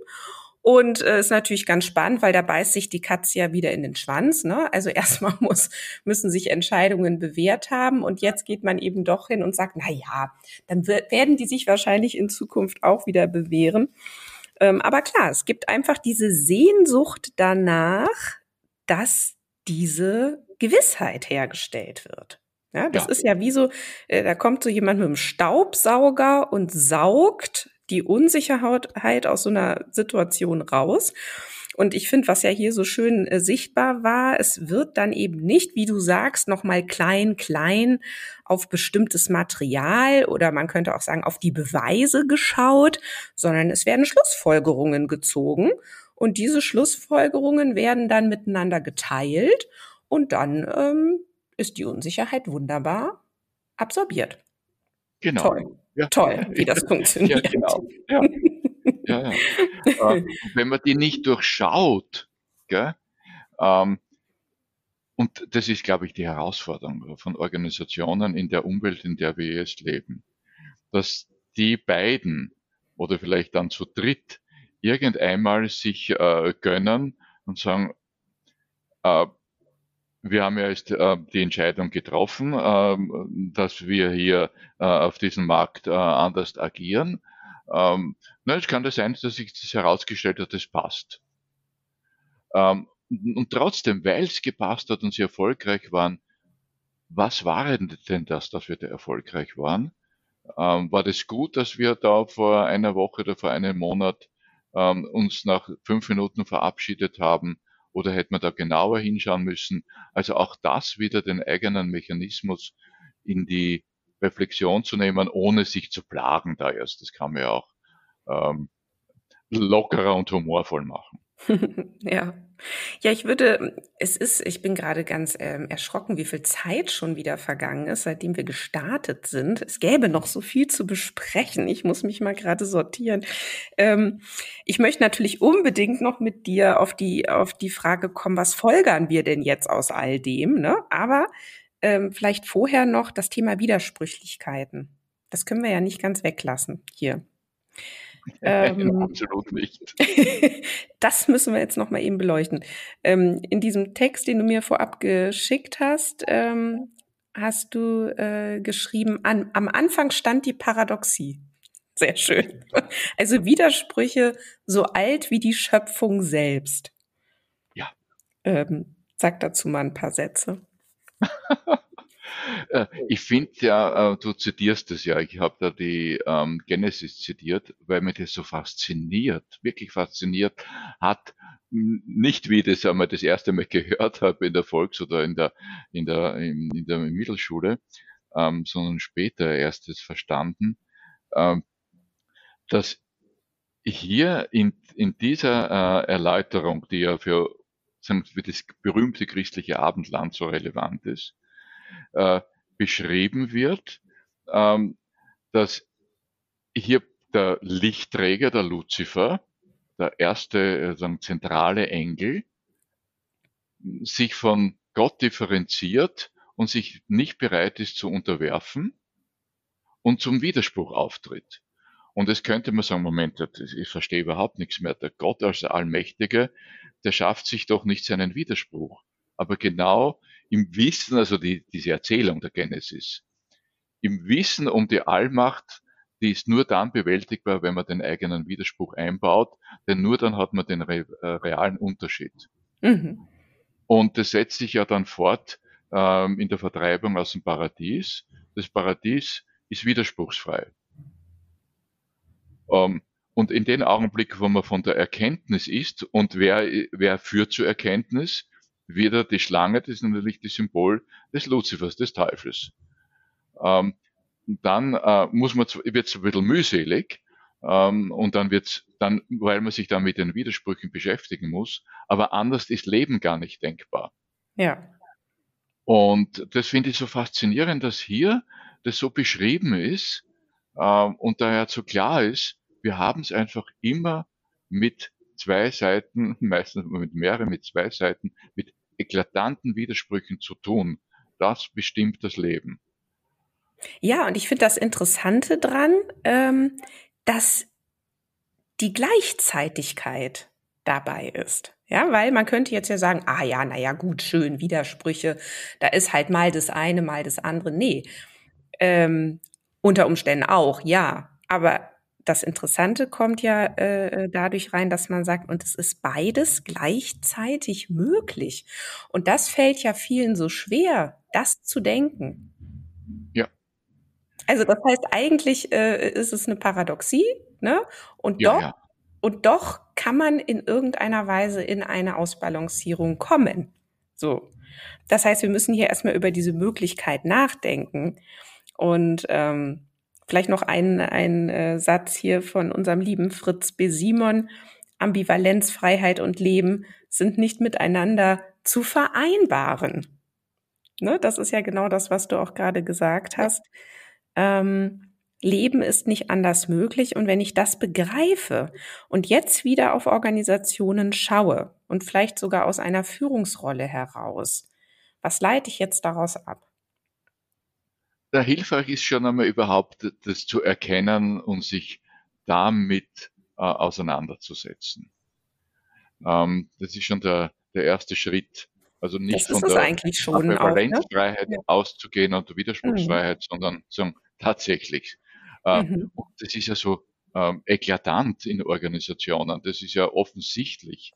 und äh, ist natürlich ganz spannend, weil da beißt sich die Katze ja wieder in den Schwanz. Ne? Also erstmal muss, müssen sich Entscheidungen bewährt haben und jetzt geht man eben doch hin und sagt, na ja, dann wird, werden die sich wahrscheinlich in Zukunft auch wieder bewähren. Ähm, aber klar, es gibt einfach diese Sehnsucht danach, dass diese Gewissheit hergestellt wird. Ja, das ja. ist ja wie so, äh, da kommt so jemand mit einem Staubsauger und saugt die Unsicherheit aus so einer Situation raus. Und ich finde, was ja hier so schön äh, sichtbar war, es wird dann eben nicht, wie du sagst, nochmal klein, klein auf bestimmtes Material oder man könnte auch sagen, auf die Beweise geschaut, sondern es werden Schlussfolgerungen gezogen. Und diese Schlussfolgerungen werden dann miteinander geteilt und dann ähm, ist die Unsicherheit wunderbar absorbiert. Genau. Toll. Ja. Toll, wie das funktioniert. Ja, genau. Ja. Ja, ja. äh, wenn man die nicht durchschaut, gell, ähm, und das ist, glaube ich, die Herausforderung von Organisationen in der Umwelt, in der wir jetzt leben, dass die beiden oder vielleicht dann zu dritt irgendeinmal sich äh, gönnen und sagen, äh, wir haben ja jetzt äh, die Entscheidung getroffen, äh, dass wir hier äh, auf diesem Markt äh, anders agieren. Ähm, na, es kann das sein, dass sich das herausgestellt hat, das passt. Ähm, und trotzdem, weil es gepasst hat und sie erfolgreich waren, was war denn das, dass wir da erfolgreich waren? Ähm, war das gut, dass wir da vor einer Woche oder vor einem Monat ähm, uns nach fünf Minuten verabschiedet haben? Oder hätte man da genauer hinschauen müssen? Also auch das wieder den eigenen Mechanismus in die Reflexion zu nehmen, ohne sich zu plagen da erst. Das kann man ja auch ähm, lockerer und humorvoll machen. ja. Ja, ich würde, es ist, ich bin gerade ganz ähm, erschrocken, wie viel Zeit schon wieder vergangen ist, seitdem wir gestartet sind. Es gäbe noch so viel zu besprechen. Ich muss mich mal gerade sortieren. Ähm, ich möchte natürlich unbedingt noch mit dir auf die, auf die Frage kommen, was folgern wir denn jetzt aus all dem, ne? Aber ähm, vielleicht vorher noch das Thema Widersprüchlichkeiten. Das können wir ja nicht ganz weglassen hier. Ähm, Absolut nicht. das müssen wir jetzt noch mal eben beleuchten. Ähm, in diesem Text, den du mir vorab geschickt hast, ähm, hast du äh, geschrieben, an, am Anfang stand die Paradoxie. Sehr schön. Also Widersprüche so alt wie die Schöpfung selbst. Ja. Ähm, sag dazu mal ein paar Sätze. Äh, ich finde ja, äh, du zitierst es ja, ich habe da die ähm, Genesis zitiert, weil mich das so fasziniert, wirklich fasziniert hat. Nicht wie ich das einmal das erste Mal gehört habe in der Volks- oder in der, in der, in, in der Mittelschule, ähm, sondern später erst das verstanden, ähm, dass hier in, in dieser äh, Erläuterung, die ja für, für das berühmte christliche Abendland so relevant ist, äh, beschrieben wird, ähm, dass hier der Lichtträger, der Luzifer, der erste äh, zentrale Engel, sich von Gott differenziert und sich nicht bereit ist zu unterwerfen und zum Widerspruch auftritt. Und es könnte man sagen, Moment, ich verstehe überhaupt nichts mehr. Der Gott als der Allmächtige, der schafft sich doch nicht seinen Widerspruch. Aber genau im Wissen, also die, diese Erzählung der Genesis, im Wissen um die Allmacht, die ist nur dann bewältigbar, wenn man den eigenen Widerspruch einbaut, denn nur dann hat man den re äh, realen Unterschied. Mhm. Und das setzt sich ja dann fort ähm, in der Vertreibung aus dem Paradies. Das Paradies ist widerspruchsfrei. Ähm, und in den Augenblick, wo man von der Erkenntnis ist und wer, wer führt zur Erkenntnis, wieder die Schlange, das ist natürlich das Symbol des Luzifers, des Teufels. Ähm, dann äh, muss man, wird es ein bisschen mühselig, ähm, und dann wird's dann, weil man sich dann mit den Widersprüchen beschäftigen muss, aber anders ist Leben gar nicht denkbar. Ja. Und das finde ich so faszinierend, dass hier das so beschrieben ist ähm, und daher so klar ist, wir haben es einfach immer mit zwei Seiten, meistens mit mehreren, mit zwei Seiten, mit eklatanten Widersprüchen zu tun. Das bestimmt das Leben. Ja, und ich finde das Interessante dran, ähm, dass die Gleichzeitigkeit dabei ist. Ja, weil man könnte jetzt ja sagen, ah ja, naja, gut, schön, Widersprüche, da ist halt mal das eine, mal das andere. Nee, ähm, unter Umständen auch, ja. Aber das Interessante kommt ja äh, dadurch rein, dass man sagt, und es ist beides gleichzeitig möglich. Und das fällt ja vielen so schwer, das zu denken. Ja. Also das heißt, eigentlich äh, ist es eine Paradoxie, ne? Und ja, doch, ja. und doch kann man in irgendeiner Weise in eine Ausbalancierung kommen. So. Das heißt, wir müssen hier erstmal über diese Möglichkeit nachdenken. Und ähm, vielleicht noch ein, ein äh, Satz hier von unserem lieben Fritz B. Simon. Ambivalenz, Freiheit und Leben sind nicht miteinander zu vereinbaren. Ne, das ist ja genau das, was du auch gerade gesagt hast. Ähm, Leben ist nicht anders möglich. Und wenn ich das begreife und jetzt wieder auf Organisationen schaue und vielleicht sogar aus einer Führungsrolle heraus, was leite ich jetzt daraus ab? Da hilfreich ist schon einmal überhaupt das zu erkennen und sich damit äh, auseinanderzusetzen. Ähm, das ist schon der, der erste Schritt. Also nicht von der Ambivalenzfreiheit ne? auszugehen und der Widerspruchsfreiheit, mhm. sondern sagen, tatsächlich äh, mhm. Und das ist ja so ähm, eklatant in Organisationen. Das ist ja offensichtlich,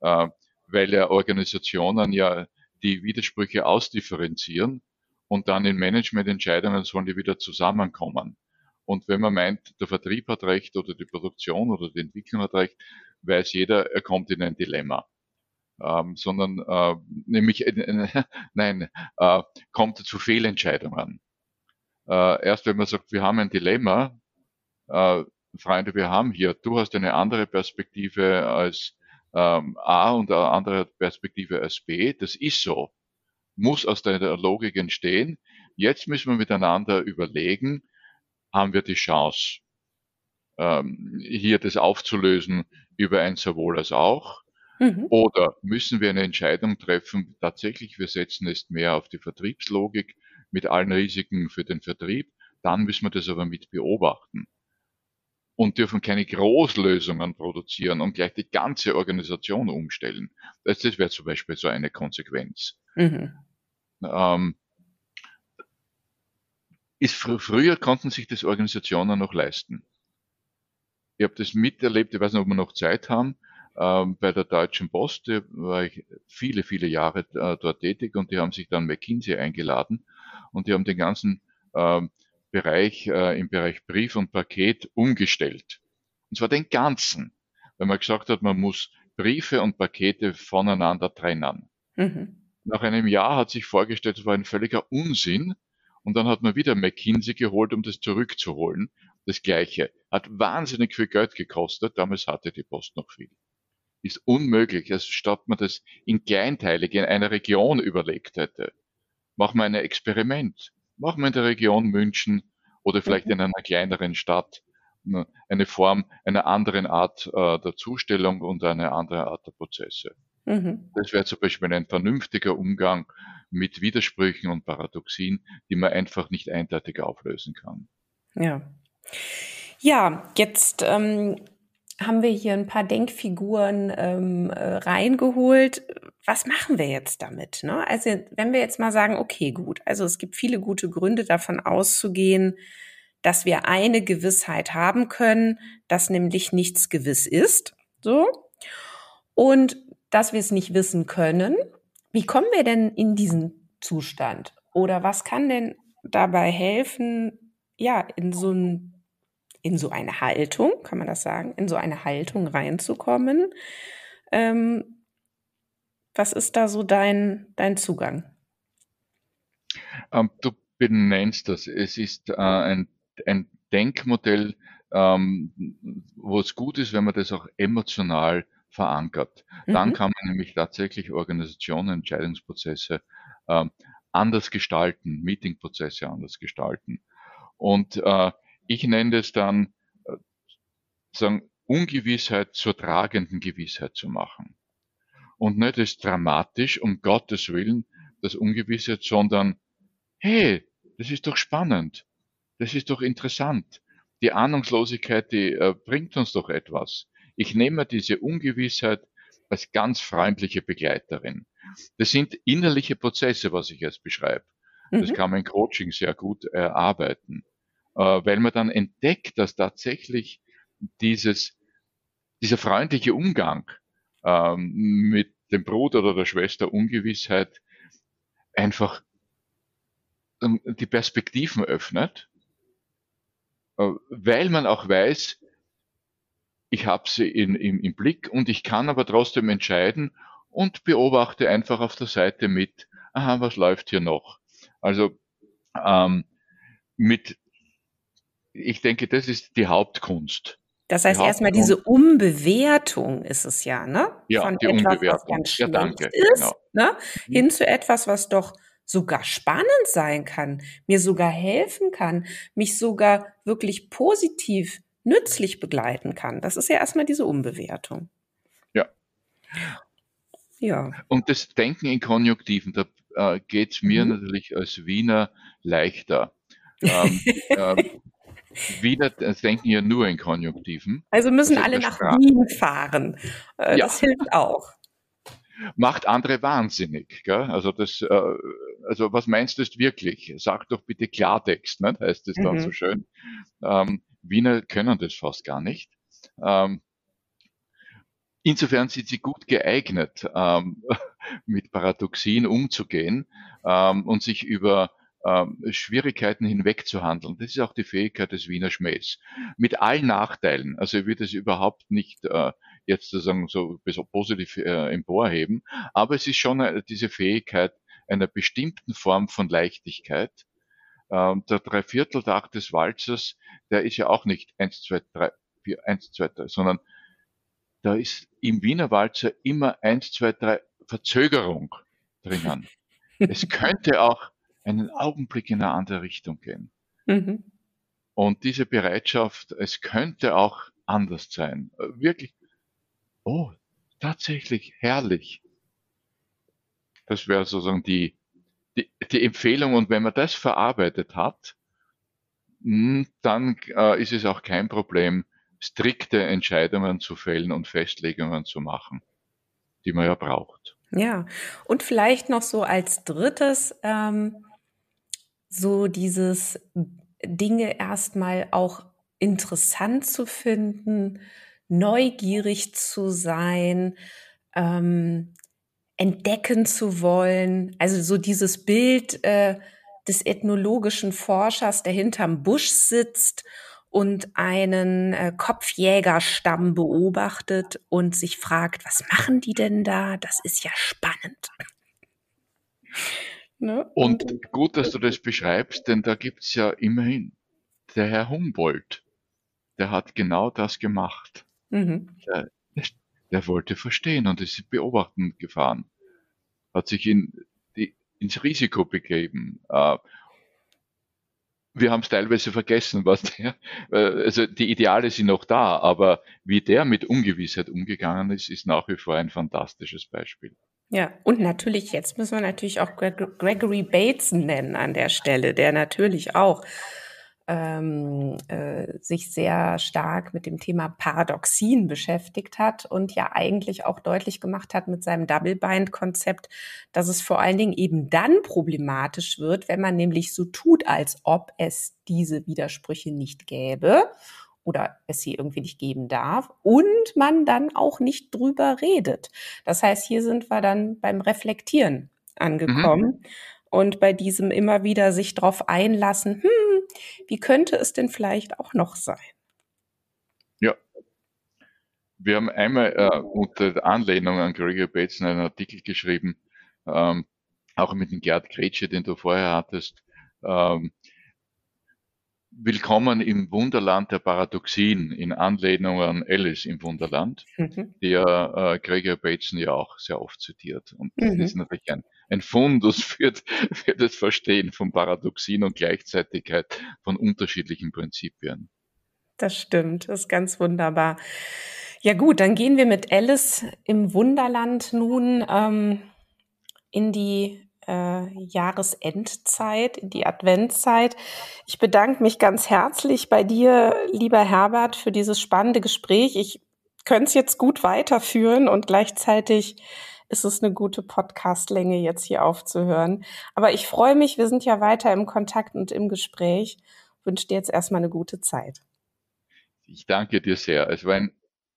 äh, weil ja Organisationen ja die Widersprüche ausdifferenzieren und dann in Managemententscheidungen sollen die wieder zusammenkommen. Und wenn man meint, der Vertrieb hat recht oder die Produktion oder die Entwicklung hat recht, weiß jeder, er kommt in ein Dilemma. Ähm, sondern äh, nämlich, äh, nein, äh, kommt zu Fehlentscheidungen äh, erst wenn man sagt, wir haben ein Dilemma, äh, Freunde, wir haben hier, du hast eine andere Perspektive als ähm, A und eine andere Perspektive als B, das ist so, muss aus der Logik entstehen. Jetzt müssen wir miteinander überlegen, haben wir die Chance, ähm, hier das aufzulösen über ein sowohl als auch, mhm. oder müssen wir eine Entscheidung treffen, tatsächlich, wir setzen es mehr auf die Vertriebslogik, mit allen Risiken für den Vertrieb. Dann müssen wir das aber mit beobachten und dürfen keine Großlösungen produzieren und gleich die ganze Organisation umstellen. Das, das wäre zum Beispiel so eine Konsequenz. Mhm. Ähm, ist, fr früher konnten sich das Organisationen noch leisten. Ich habe das miterlebt, ich weiß nicht, ob wir noch Zeit haben. Ähm, bei der Deutschen Post war ich viele, viele Jahre äh, dort tätig und die haben sich dann McKinsey eingeladen und die haben den ganzen äh, Bereich äh, im Bereich Brief und Paket umgestellt. Und zwar den ganzen, weil man gesagt hat, man muss Briefe und Pakete voneinander trennen. Mhm. Nach einem Jahr hat sich vorgestellt, es war ein völliger Unsinn. Und dann hat man wieder McKinsey geholt, um das zurückzuholen. Das Gleiche. Hat wahnsinnig viel Geld gekostet. Damals hatte die Post noch viel. Ist unmöglich. Also statt man das in kleinteilig in einer Region überlegt hätte, machen wir ein Experiment. Machen wir in der Region München oder vielleicht mhm. in einer kleineren Stadt ne, eine Form einer anderen Art äh, der Zustellung und eine andere Art der Prozesse. Mhm. Das wäre zum Beispiel ein vernünftiger Umgang mit Widersprüchen und Paradoxien, die man einfach nicht eindeutig auflösen kann. Ja. Ja, jetzt ähm, haben wir hier ein paar Denkfiguren ähm, äh, reingeholt. Was machen wir jetzt damit? Ne? Also wenn wir jetzt mal sagen, okay, gut, also es gibt viele gute Gründe davon auszugehen, dass wir eine Gewissheit haben können, dass nämlich nichts gewiss ist. So. Und dass wir es nicht wissen können. Wie kommen wir denn in diesen Zustand? Oder was kann denn dabei helfen, ja, in so ein in so eine Haltung, kann man das sagen, in so eine Haltung reinzukommen. Ähm, was ist da so dein, dein Zugang? Ähm, du benennst das. Es ist äh, ein, ein Denkmodell, ähm, wo es gut ist, wenn man das auch emotional verankert. Mhm. Dann kann man nämlich tatsächlich Organisationen, Entscheidungsprozesse ähm, anders gestalten, Meetingprozesse anders gestalten. Und äh, ich nenne es dann, äh, sagen, Ungewissheit zur tragenden Gewissheit zu machen. Und nicht das dramatisch, um Gottes Willen, das Ungewissheit, sondern, hey, das ist doch spannend. Das ist doch interessant. Die Ahnungslosigkeit, die äh, bringt uns doch etwas. Ich nehme diese Ungewissheit als ganz freundliche Begleiterin. Das sind innerliche Prozesse, was ich jetzt beschreibe. Das mhm. kann man in Coaching sehr gut erarbeiten. Äh, weil man dann entdeckt, dass tatsächlich dieses, dieser freundliche Umgang ähm, mit dem Bruder oder der Schwester Ungewissheit einfach ähm, die Perspektiven öffnet, äh, weil man auch weiß, ich habe sie in, im, im Blick und ich kann aber trotzdem entscheiden und beobachte einfach auf der Seite mit, aha, was läuft hier noch? Also ähm, mit, ich denke, das ist die Hauptkunst. Das heißt, erstmal diese Umbewertung ist es ja, ne? Ja, Von die etwas, was Umbewertung. ganz Ja, danke. ist, Genau. ne? Mhm. Hin zu etwas, was doch sogar spannend sein kann, mir sogar helfen kann, mich sogar wirklich positiv, nützlich begleiten kann. Das ist ja erstmal diese Umbewertung. Ja. Ja. Und das Denken in Konjunktiven, da äh, geht es mir Mhm. natürlich als Wiener leichter. Ähm, ähm, Wiener denken ja nur in Konjunktiven. Also müssen Also alle nach Sprache. Wien fahren. Äh, Ja. Das hilft auch. Macht andere wahnsinnig. Gell? Also, das, äh, also was meinst du jetzt wirklich? Sag doch bitte Klartext, ne? heißt es dann Mhm. so schön. Ähm, Wiener können das fast gar nicht. Ähm, insofern sind sie gut geeignet, ähm, mit Paradoxien umzugehen ähm, und sich über ähm, Schwierigkeiten hinweg zu handeln. Das ist auch die Fähigkeit des Wiener Schmähs. Mit allen Nachteilen. Also ich würde es überhaupt nicht äh, jetzt sozusagen so positiv äh, emporheben, aber es ist schon äh, diese Fähigkeit einer bestimmten Form von Leichtigkeit. Ähm, der Dreivierteltakt des Walzers, der ist ja auch nicht eins, zwei, drei, vier, eins, zwei, drei, sondern da ist im Wiener Walzer immer eins, zwei, drei Verzögerung drinnen. es könnte auch einen Augenblick in eine andere Richtung gehen. Mhm. Und diese Bereitschaft, es könnte auch anders sein. äh, Wirklich, oh, tatsächlich herrlich. Das wäre sozusagen die, die, die Empfehlung. Und wenn man das verarbeitet hat, mh, dann äh, ist es auch kein Problem, strikte Entscheidungen zu fällen und Festlegungen zu machen, die man ja braucht. Ja, und vielleicht noch so als drittes, ähm, so dieses Dinge erstmal auch interessant zu finden, neugierig zu sein, ähm, entdecken zu wollen. Also so dieses Bild äh, des ethnologischen Forschers, der hinterm Busch sitzt und einen äh, Kopfjägerstamm beobachtet und sich fragt, was machen die denn da? Das ist ja spannend. Ne? Und gut, dass du das beschreibst, denn da gibt's ja immerhin der Herr Humboldt, der hat genau das gemacht. Mhm. Der, der wollte verstehen und ist beobachtend gefahren, hat sich in die, ins Risiko begeben. Äh, wir haben es teilweise vergessen, was der, äh, also die Ideale sind noch da, aber wie der mit Ungewissheit umgegangen ist, ist nach wie vor ein fantastisches Beispiel. Ja, und natürlich, jetzt müssen wir natürlich auch Greg Gregory Bateson nennen an der Stelle, der natürlich auch ähm, äh, sich sehr stark mit dem Thema Paradoxien beschäftigt hat und ja eigentlich auch deutlich gemacht hat mit seinem Double-Bind-Konzept, dass es vor allen Dingen eben dann problematisch wird, wenn man nämlich so tut, als ob es diese Widersprüche nicht gäbe oder es sie irgendwie nicht geben darf und man dann auch nicht drüber redet. Das heißt, hier sind wir dann beim Reflektieren angekommen mhm. Und bei diesem immer wieder sich drauf einlassen, hm, wie könnte es denn vielleicht auch noch sein? Ja. Wir haben einmal äh, unter Anlehnung an Gregor Bateson einen Artikel geschrieben, ähm, auch mit dem Gerd Kretsche, den du vorher hattest, ähm, Willkommen im Wunderland der Paradoxien in Anlehnung an Alice im Wunderland, mhm. der äh, Gregor Bateson ja auch sehr oft zitiert. Und das mhm. ist natürlich ein, ein Fundus für, für das Verstehen von Paradoxien und Gleichzeitigkeit von unterschiedlichen Prinzipien. Das stimmt, das ist ganz wunderbar. Ja gut, dann gehen wir mit Alice im Wunderland nun ähm, in die äh, Jahresendzeit, in die Adventszeit. Ich bedanke mich ganz herzlich bei dir, lieber Herbert, für dieses spannende Gespräch. Ich könnte es jetzt gut weiterführen und gleichzeitig ist es eine gute Podcastlänge, jetzt hier aufzuhören. Aber ich freue mich, wir sind ja weiter im Kontakt und im Gespräch. Wünsche dir jetzt erstmal eine gute Zeit. Ich danke dir sehr. Es war ein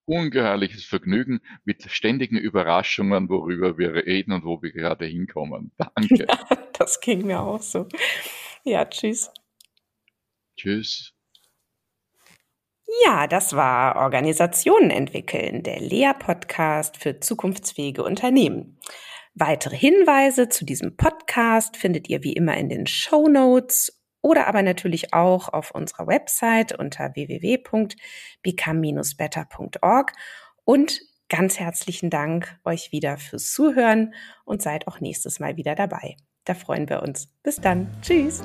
ungeheuerliches Vergnügen mit ständigen Überraschungen, worüber wir reden und wo wir gerade hinkommen. Danke. Ja, das ging mir auch so. Ja, tschüss. Tschüss. Ja, das war Organisationen entwickeln, der Lea-Podcast für zukunftsfähige Unternehmen. Weitere Hinweise zu diesem Podcast findet ihr wie immer in den Show Notes oder aber natürlich auch auf unserer Website unter www.become-better.org und ganz herzlichen Dank euch wieder fürs Zuhören und seid auch nächstes Mal wieder dabei. Da freuen wir uns. Bis dann. Tschüss.